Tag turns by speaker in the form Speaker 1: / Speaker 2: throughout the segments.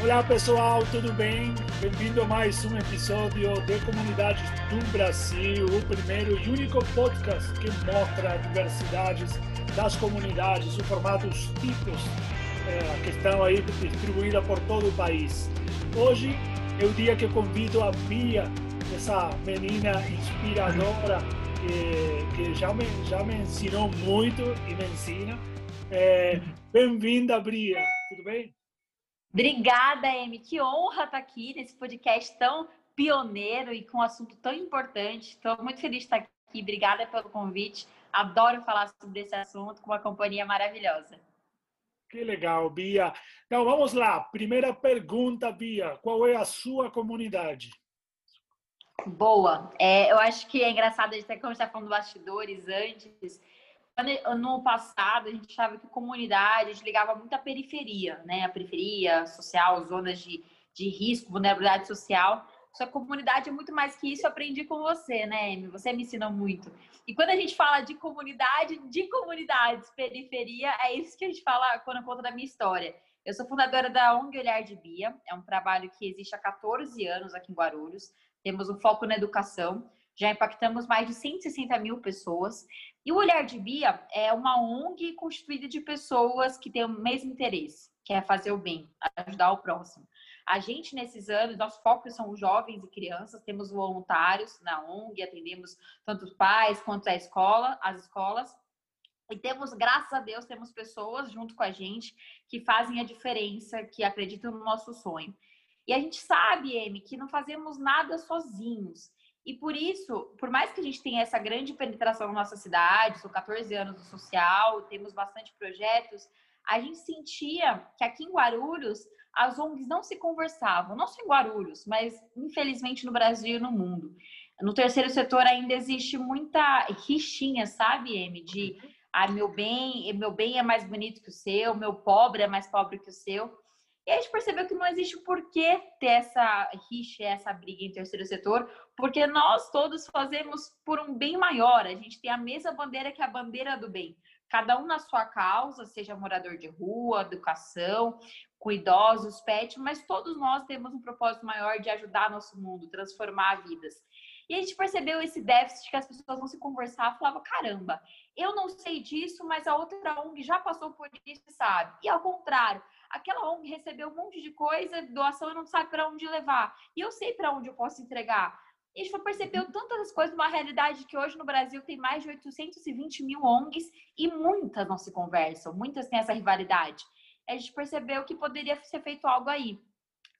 Speaker 1: Olá pessoal, tudo bem? Bem-vindo a mais um episódio de Comunidades do Brasil, o primeiro e único podcast que mostra a diversidade das comunidades, os tipos eh, que estão aí distribuídos por todo o país. Hoje é o dia que eu convido a Bia, essa menina inspiradora que, que já, me, já me ensinou muito e me ensina. Eh, Bem-vinda, Bia, tudo bem?
Speaker 2: Obrigada, Amy. Que honra estar aqui nesse podcast tão pioneiro e com um assunto tão importante. Estou muito feliz de estar aqui. Obrigada pelo convite. Adoro falar sobre esse assunto com uma companhia maravilhosa.
Speaker 1: Que legal, Bia. Então, vamos lá. Primeira pergunta, Bia. Qual é a sua comunidade?
Speaker 2: Boa. É, eu acho que é engraçado, a gente até como está falando bastidores antes, no passado, a gente achava que comunidade, a gente ligava muito à periferia, né? A periferia social, zonas de, de risco, vulnerabilidade social. Sua comunidade é muito mais que isso, eu aprendi com você, né, Amy? Você me ensinou muito. E quando a gente fala de comunidade, de comunidades, periferia, é isso que a gente fala quando eu conto da minha história. Eu sou fundadora da ONG Olhar de Bia, é um trabalho que existe há 14 anos aqui em Guarulhos. Temos um foco na educação já impactamos mais de 160 mil pessoas. E o Olhar de Bia é uma ONG constituída de pessoas que têm o mesmo interesse, que é fazer o bem, ajudar o próximo. A gente, nesses anos, nossos focos são os jovens e crianças, temos voluntários na ONG, atendemos tanto os pais quanto a escola, as escolas. E temos, graças a Deus, temos pessoas junto com a gente que fazem a diferença, que acreditam no nosso sonho. E a gente sabe, Amy, que não fazemos nada sozinhos. E por isso, por mais que a gente tenha essa grande penetração na nossa cidade, são 14 anos no social, temos bastante projetos, a gente sentia que aqui em Guarulhos as ONGs não se conversavam, não só em Guarulhos, mas infelizmente no Brasil e no mundo. No terceiro setor ainda existe muita rixinha, sabe, M? De ah, meu bem, meu bem é mais bonito que o seu, meu pobre é mais pobre que o seu. E a gente percebeu que não existe por que ter essa rixa, essa briga em terceiro setor, porque nós todos fazemos por um bem maior. A gente tem a mesma bandeira que a bandeira do bem. Cada um na sua causa, seja morador de rua, educação, com idosos, pet, mas todos nós temos um propósito maior de ajudar nosso mundo, transformar vidas. E a gente percebeu esse déficit que as pessoas não se conversar, falava, caramba, eu não sei disso, mas a outra ONG já passou por isso sabe. E ao contrário, aquela ONG recebeu um monte de coisa, doação, e não sabe para onde levar. E eu sei para onde eu posso entregar. E a gente percebeu tantas coisas, uma realidade que hoje no Brasil tem mais de 820 mil ONGs e muitas não se conversam, muitas têm essa rivalidade. A gente percebeu que poderia ser feito algo aí.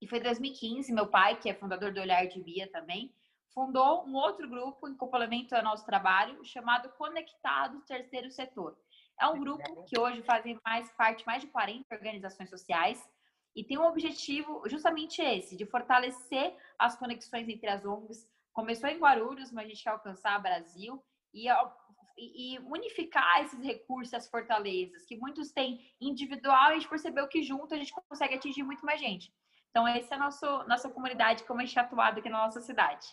Speaker 2: E foi em 2015, meu pai, que é fundador do Olhar de Bia também, fundou um outro grupo em complemento ao nosso trabalho, chamado Conectados Terceiro Setor. É um grupo que hoje fazem mais parte mais de 40 organizações sociais e tem um objetivo justamente esse, de fortalecer as conexões entre as ONGs. Começou em Guarulhos, mas a gente quer alcançar o Brasil e, e unificar esses recursos, as fortalezas, que muitos têm individual, e a gente percebeu que junto a gente consegue atingir muito mais gente. Então, essa é a nosso, nossa comunidade, como a gente é atuado aqui na nossa cidade.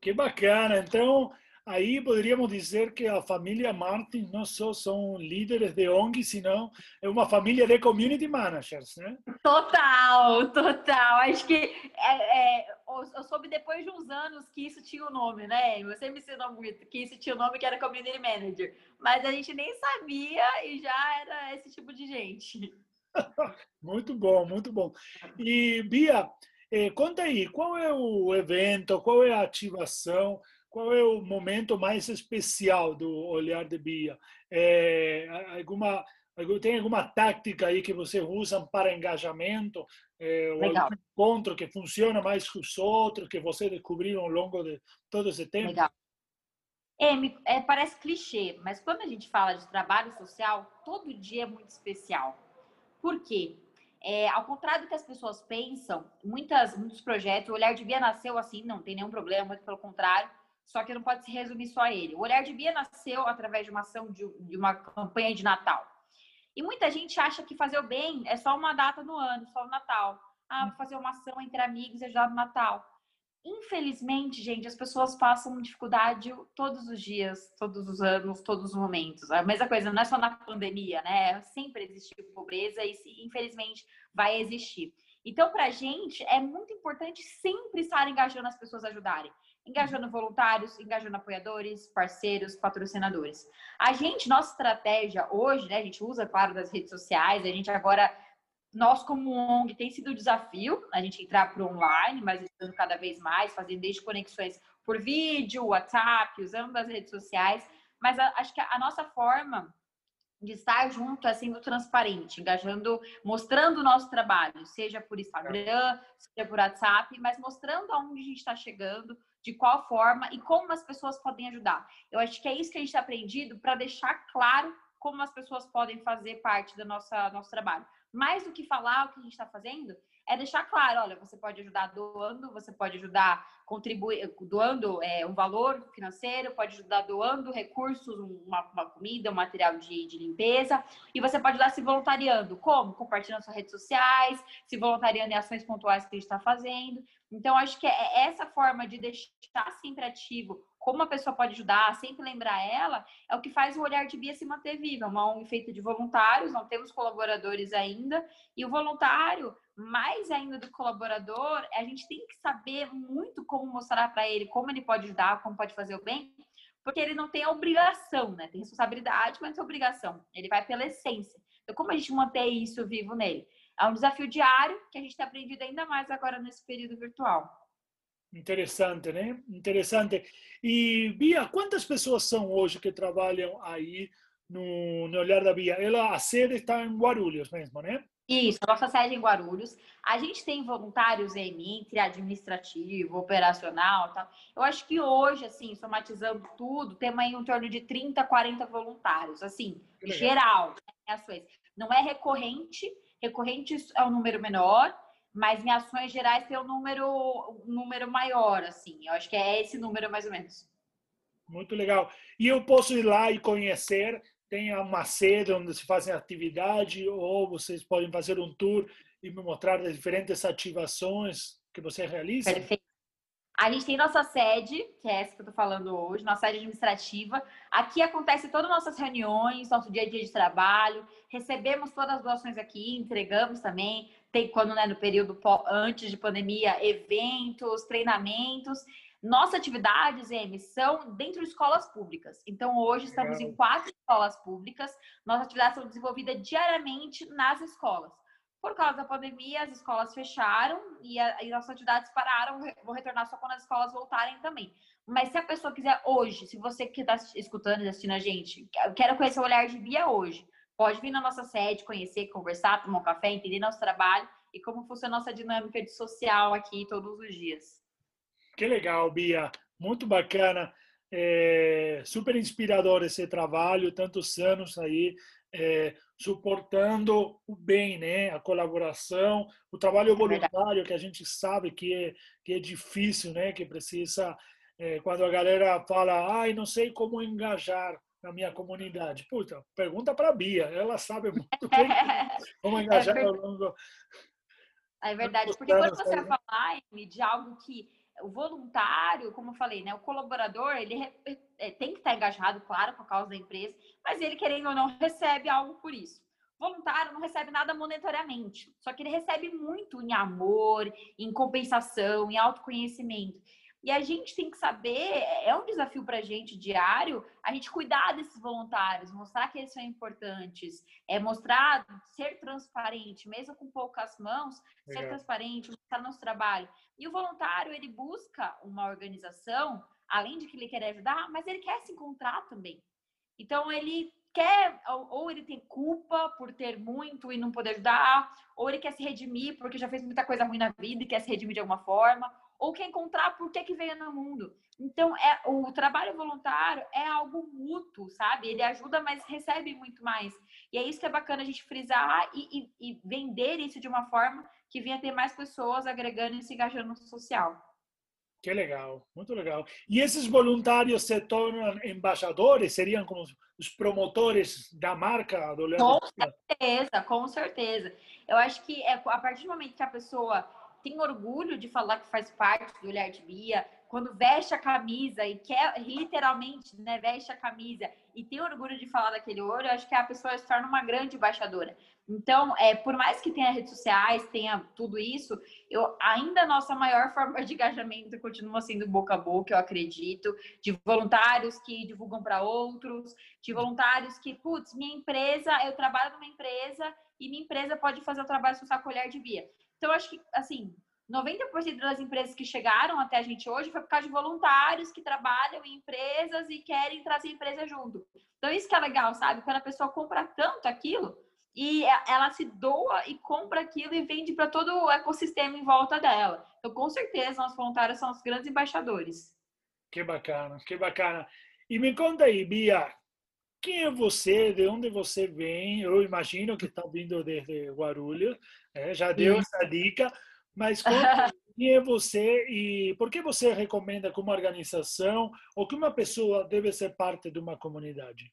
Speaker 1: Que bacana! Então, Aí poderíamos dizer que a família Martin não só são líderes de ONG, senão é uma família de community managers, né?
Speaker 2: Total, total. Acho que é, é, eu soube depois de uns anos que isso tinha o um nome, né? Você me ensinou muito que isso tinha o um nome que era community manager, mas a gente nem sabia e já era esse tipo de gente.
Speaker 1: muito bom, muito bom. E Bia, eh, conta aí, qual é o evento, qual é a ativação? qual é o momento mais especial do olhar de Bia? É, alguma tem alguma tática aí que você usa para engajamento? É, algum encontro que funciona mais que os outros, que você descobriu ao longo de todo esse tempo? Legal.
Speaker 2: É, é, parece clichê, mas quando a gente fala de trabalho social, todo dia é muito especial. Por quê? É, ao contrário do que as pessoas pensam, muitas, muitos projetos, o Olhar de Bia nasceu assim, não tem nenhum problema, muito pelo contrário, só que não pode se resumir só a ele. O Olhar de Bia nasceu através de uma ação de, de uma campanha de Natal. E muita gente acha que fazer o bem é só uma data no ano, só o Natal. Ah, vou fazer uma ação entre amigos e ajudar no Natal. Infelizmente, gente, as pessoas passam dificuldade todos os dias, todos os anos, todos os momentos. A mesma coisa, não é só na pandemia, né? Sempre existiu pobreza e, infelizmente, vai existir. Então, para a gente, é muito importante sempre estar engajando as pessoas a ajudarem. Engajando voluntários, engajando apoiadores, parceiros, patrocinadores. A gente, nossa estratégia hoje, né? A gente usa, claro, das redes sociais, a gente agora nós como ONG tem sido um desafio a gente entrar para online, mas estando cada vez mais, fazendo desde conexões por vídeo, WhatsApp, usando as redes sociais, mas a, acho que a, a nossa forma de estar junto é sendo transparente, engajando, mostrando o nosso trabalho, seja por Instagram, seja por WhatsApp, mas mostrando aonde a gente está chegando, de qual forma e como as pessoas podem ajudar. Eu acho que é isso que a gente está aprendido para deixar claro como as pessoas podem fazer parte do nosso, nosso trabalho. Mais do que falar o que a gente está fazendo, é deixar claro, olha, você pode ajudar doando, você pode ajudar contribuir, doando é, um valor financeiro, pode ajudar doando recursos, uma, uma comida, um material de, de, limpeza, e você pode ajudar se voluntariando. Como? Compartilhando suas redes sociais, se voluntariando em ações pontuais que a gente está fazendo. Então, acho que é essa forma de deixar sempre ativo como a pessoa pode ajudar, sempre lembrar ela, é o que faz o olhar de Bia se manter viva. Uma ONG feita de voluntários, não temos colaboradores ainda, e o voluntário, mais ainda do colaborador, a gente tem que saber muito como mostrar para ele como ele pode ajudar, como pode fazer o bem, porque ele não tem a obrigação, né? Tem responsabilidade, mas não tem obrigação. Ele vai pela essência. Então, como a gente manter isso vivo nele? É um desafio diário que a gente tem aprendido ainda mais agora nesse período virtual.
Speaker 1: Interessante, né? Interessante. E, Bia, quantas pessoas são hoje que trabalham aí no, no Olhar da Bia? Ela, a sede está em Guarulhos mesmo, né?
Speaker 2: Isso, a nossa sede é em Guarulhos. A gente tem voluntários em entre administrativo, operacional tal. Eu acho que hoje, assim, somatizando tudo, temos aí em torno de 30, 40 voluntários, assim, geral, né, ações. Não é recorrente, recorrente é um número menor, mas em ações gerais tem um número, um número maior, assim. Eu acho que é esse número mais ou menos.
Speaker 1: Muito legal. E eu posso ir lá e conhecer? Tem uma sede onde se fazem atividade ou vocês podem fazer um tour e me mostrar as diferentes ativações que você realiza?
Speaker 2: Perfeito. A gente tem nossa sede, que é essa que eu estou falando hoje, nossa sede administrativa. Aqui acontece todas as nossas reuniões, nosso dia a dia de trabalho. Recebemos todas as doações aqui, entregamos também tem quando né, no período antes de pandemia, eventos, treinamentos. Nossas atividades, M, são dentro de escolas públicas. Então, hoje estamos em quatro escolas públicas. Nossas atividades são desenvolvidas diariamente nas escolas. Por causa da pandemia, as escolas fecharam e, a, e nossas atividades pararam. Vou retornar só quando as escolas voltarem também. Mas se a pessoa quiser hoje, se você que está escutando e assistindo a gente, quero conhecer o olhar de Bia hoje, Pode vir na nossa sede, conhecer, conversar, tomar um café, entender nosso trabalho e como funciona a nossa dinâmica de social aqui todos os dias.
Speaker 1: Que legal, Bia. Muito bacana. É, super inspirador esse trabalho, tantos anos aí, é, suportando o bem, né? A colaboração, o trabalho é voluntário, que a gente sabe que é, que é difícil, né? Que precisa, é, quando a galera fala, ai, não sei como engajar, na minha comunidade? Puta, pergunta para a Bia, ela sabe muito bem como
Speaker 2: é
Speaker 1: engajar
Speaker 2: é ao longo. É verdade, porque quando você vai falar de algo que o voluntário, como eu falei, né, o colaborador, ele é, tem que estar engajado, claro, a causa da empresa, mas ele, querendo ou não, recebe algo por isso. O voluntário não recebe nada monetariamente, só que ele recebe muito em amor, em compensação, em autoconhecimento. E a gente tem que saber, é, é um desafio para a gente diário, a gente cuidar desses voluntários, mostrar que eles são importantes, é mostrar, ser transparente, mesmo com poucas mãos, ser transparente, mostrar nosso trabalho. E o voluntário, ele busca uma organização, além de que ele quer ajudar, mas ele quer se encontrar também. Então, ele quer, ou ele tem culpa por ter muito e não poder ajudar, ou ele quer se redimir porque já fez muita coisa ruim na vida e quer se redimir de alguma forma, ou quer encontrar por que, que veio no mundo. Então, é, o trabalho voluntário é algo mútuo, sabe? Ele ajuda, mas recebe muito mais. E é isso que é bacana a gente frisar e, e, e vender isso de uma forma que venha ter mais pessoas agregando e se engajando no social.
Speaker 1: Que legal, muito legal. E esses voluntários se tornam embaixadores? Seriam como os promotores da marca do
Speaker 2: Leandro? Com certeza, com certeza. Eu acho que é, a partir do momento que a pessoa tem orgulho de falar que faz parte do Olhar de Bia, quando veste a camisa e quer literalmente, né, veste a camisa e tem orgulho de falar daquele olho, eu acho que a pessoa se torna uma grande embaixadora. Então, é, por mais que tenha redes sociais, tenha tudo isso, eu ainda a nossa maior forma de engajamento continua sendo boca a boca, eu acredito, de voluntários que divulgam para outros, de voluntários que, putz, minha empresa, eu trabalho numa empresa e minha empresa pode fazer o trabalho social colher de via. Então, acho que, assim, 90% das empresas que chegaram até a gente hoje foi por causa de voluntários que trabalham em empresas e querem trazer a empresa junto. Então, isso que é legal, sabe? Quando a pessoa compra tanto aquilo e ela se doa e compra aquilo e vende para todo o ecossistema em volta dela. Então, com certeza, nossos voluntários são os grandes embaixadores.
Speaker 1: Que bacana, que bacana. E me conta aí, Bia, quem é você, de onde você vem? Eu imagino que está vindo desde Guarulhos, né? já deu essa dica, mas quem é você e por que você recomenda que uma organização ou que uma pessoa deve ser parte de uma comunidade?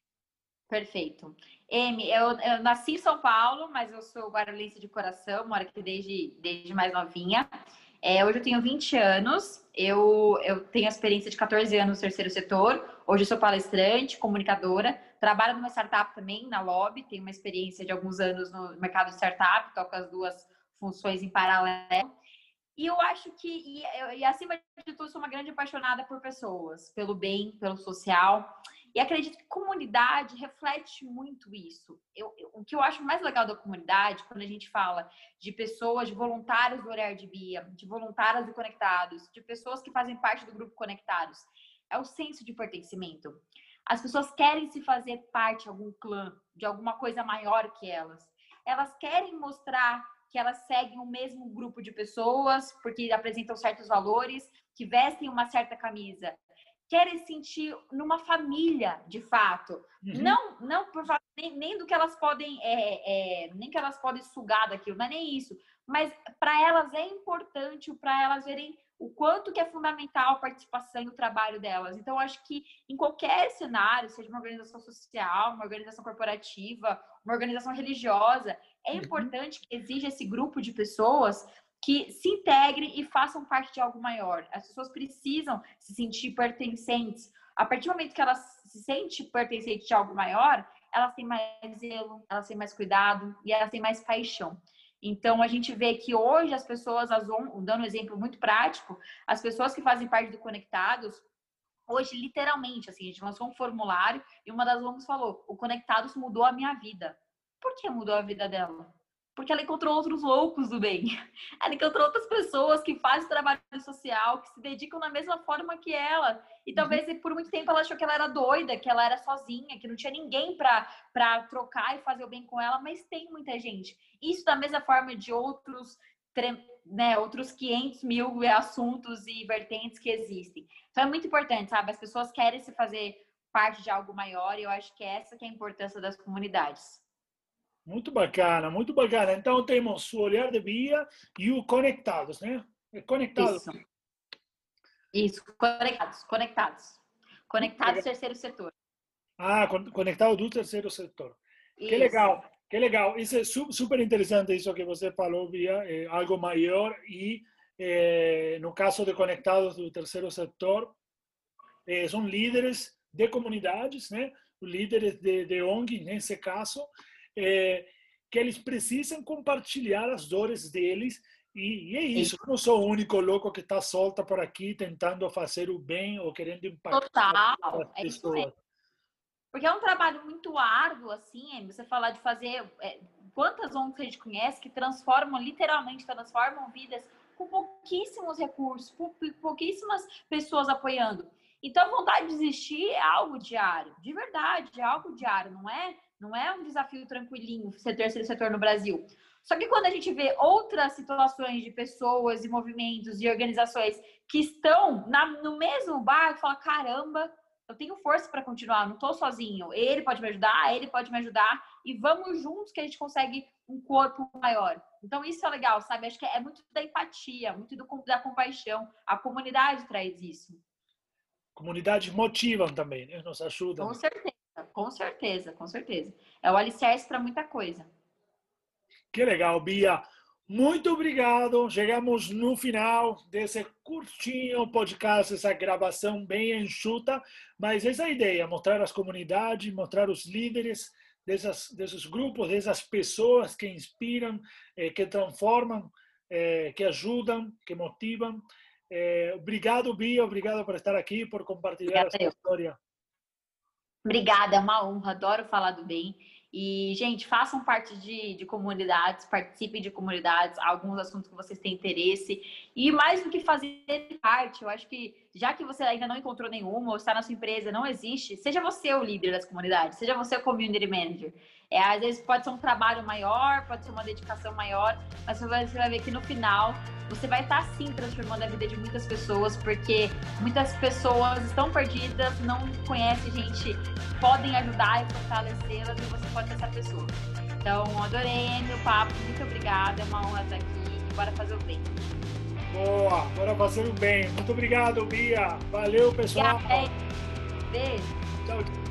Speaker 2: Perfeito. Emi, eu, eu nasci em São Paulo, mas eu sou guarulhense de coração, moro aqui desde, desde mais novinha. É, hoje eu tenho 20 anos, eu, eu tenho a experiência de 14 anos no terceiro setor, hoje eu sou palestrante, comunicadora, trabalho numa startup também, na Lobby, tenho uma experiência de alguns anos no mercado de startup, toco as duas funções em paralelo. E eu acho que, e, e, acima de tudo, sou uma grande apaixonada por pessoas, pelo bem, pelo social. E acredito que comunidade reflete muito isso. Eu, eu, o que eu acho mais legal da comunidade, quando a gente fala de pessoas, de voluntários do Olhar de Bia, de voluntários do Conectados, de pessoas que fazem parte do grupo Conectados, é o senso de pertencimento. As pessoas querem se fazer parte de algum clã, de alguma coisa maior que elas. Elas querem mostrar que elas seguem o mesmo grupo de pessoas, porque apresentam certos valores, que vestem uma certa camisa. Querem sentir numa família, de fato. Uhum. Não, não por nem, nem do que elas podem, é, é, nem que elas podem sugar daquilo, não é nem isso. Mas para elas é importante, para elas verem o quanto que é fundamental a participação e o trabalho delas. Então, acho que em qualquer cenário, seja uma organização social, uma organização corporativa, uma organização religiosa, é uhum. importante que exija esse grupo de pessoas que se integrem e façam parte de algo maior. As pessoas precisam se sentir pertencentes. A partir do momento que elas se sentem pertencentes de algo maior, elas têm mais zelo, elas têm mais cuidado e elas têm mais paixão. Então, a gente vê que hoje as pessoas, as dando um exemplo muito prático, as pessoas que fazem parte do Conectados, hoje, literalmente, assim, a gente lançou um formulário e uma das ONGs falou: o Conectados mudou a minha vida. Por que mudou a vida dela? Porque ela encontrou outros loucos do bem. Ela encontrou outras pessoas que fazem trabalho social, que se dedicam da mesma forma que ela. E talvez uhum. por muito tempo ela achou que ela era doida, que ela era sozinha, que não tinha ninguém para trocar e fazer o bem com ela, mas tem muita gente. Isso da mesma forma de outros né, outros 500 mil assuntos e vertentes que existem. Então é muito importante, sabe? As pessoas querem se fazer parte de algo maior e eu acho que essa que é a importância das comunidades.
Speaker 1: Muito bacana, muito bacana. Então temos o olhar de via e o conectados, né? Conectados.
Speaker 2: Isso. Isso, conectados, conectados. Conectados terceiro setor.
Speaker 1: Ah, conectado do terceiro setor. Isso. Que legal, que legal. Isso é super interessante isso que você falou, Via, é algo maior e é, no caso de conectados do terceiro setor, é, são líderes de comunidades, né? Líderes de, de ONG, nesse caso, é, que eles precisam compartilhar as dores deles e, e é isso. Eu não sou o único louco que está solta por aqui tentando fazer o bem ou querendo impactar
Speaker 2: Total, as pessoas. É Porque é um trabalho muito árduo, assim, você falar de fazer. É, quantas ONGs que a gente conhece que transformam, literalmente transformam vidas com pouquíssimos recursos, pouquíssimas pessoas apoiando. Então, a vontade de desistir é algo diário, de verdade, é algo diário, não é não é um desafio tranquilinho ser terceiro setor no Brasil. Só que quando a gente vê outras situações de pessoas e movimentos e organizações que estão na, no mesmo barco, fala: caramba, eu tenho força para continuar, não estou sozinho. Ele pode me ajudar, ele pode me ajudar e vamos juntos que a gente consegue um corpo maior. Então isso é legal, sabe? Acho que é muito da empatia, muito do, da compaixão. A comunidade traz isso.
Speaker 1: Comunidades motivam também, né? nos ajudam.
Speaker 2: Com certeza. Com certeza, com certeza. É o alicerce para muita coisa.
Speaker 1: Que legal, Bia. Muito obrigado. Chegamos no final desse curtinho podcast, essa gravação bem enxuta, mas essa é a ideia, mostrar as comunidades, mostrar os líderes dessas, desses grupos, dessas pessoas que inspiram, eh, que transformam, eh, que ajudam, que motivam. Eh, obrigado, Bia, obrigado por estar aqui, por compartilhar a sua história.
Speaker 2: Obrigada, é uma honra, adoro falar do bem. E, gente, façam parte de, de, comunidades, participem de comunidades, alguns assuntos que vocês têm interesse. E mais do que fazer parte, eu acho que já que você ainda não encontrou nenhuma, ou está na sua empresa, não existe, seja você o líder das comunidades, seja você o community manager. É, às vezes pode ser um trabalho maior, pode ser uma dedicação maior, mas você vai, ver que no final você vai estar sim transformando a vida de muitas pessoas, porque muitas pessoas estão perdidas, não conhecem gente, podem ajudar e fortalecê-las e você pode ser essa pessoa. Então, adorei o papo, muito obrigada, é uma honra estar aqui. Bora fazer o bem.
Speaker 1: Boa, bora fazer o bem. Muito obrigado, Bia. Valeu, pessoal.
Speaker 2: Beijo.
Speaker 1: Tchau.